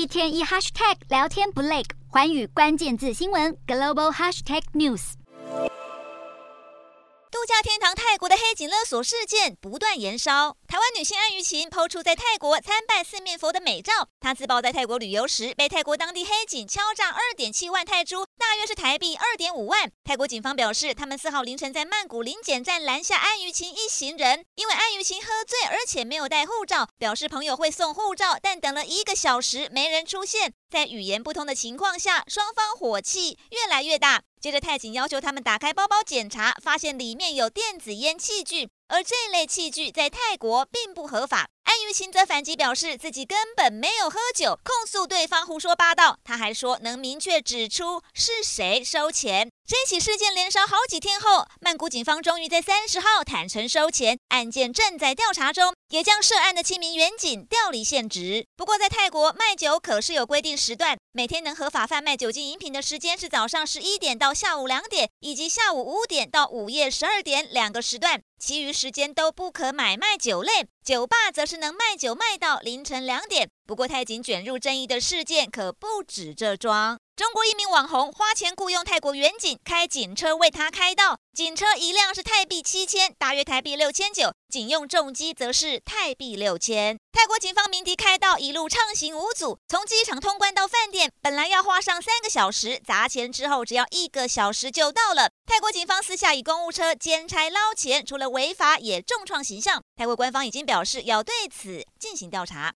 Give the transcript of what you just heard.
一天一 hashtag 聊天不累，寰宇关键字新闻 global hashtag news。度假天堂太的黑警勒索事件不断延烧。台湾女星安于晴抛出在泰国参拜四面佛的美照。她自曝在泰国旅游时，被泰国当地黑警敲诈二点七万泰铢，大约是台币二点五万。泰国警方表示，他们四号凌晨在曼谷临检站拦下安于晴一行人，因为安于晴喝醉，而且没有带护照，表示朋友会送护照，但等了一个小时没人出现。在语言不通的情况下，双方火气越来越大。接着，泰警要求他们打开包包检查，发现里面有电子烟器具，而这类器具在泰国并不合法。安于情则反击表示，自己根本没有喝酒，控诉对方胡说八道。他还说能明确指出是谁收钱。这起事件连烧好几天后，曼谷警方终于在三十号坦承收钱，案件正在调查中，也将涉案的七名员警调离现职。不过，在泰国卖酒可是有规定时段，每天能合法贩卖酒精饮品的时间是早上十一点到下午两点，以及下午五点到午夜十二点两个时段，其余时间都不可买卖酒类。酒吧则是能卖酒卖到凌晨两点。不过，泰警卷入争议的事件可不止这桩。中国一名网红花钱雇佣泰国远警开警车为他开道，警车一辆是泰币七千，大约台币六千九，警用重机则是泰币六千。泰国警方鸣笛开道，一路畅行无阻，从机场通关到饭店，本来要花上三个小时，砸钱之后只要一个小时就到了。泰国警方私下以公务车兼差捞钱，除了违法，也重创形象。泰国官方已经表示要对此进行调查。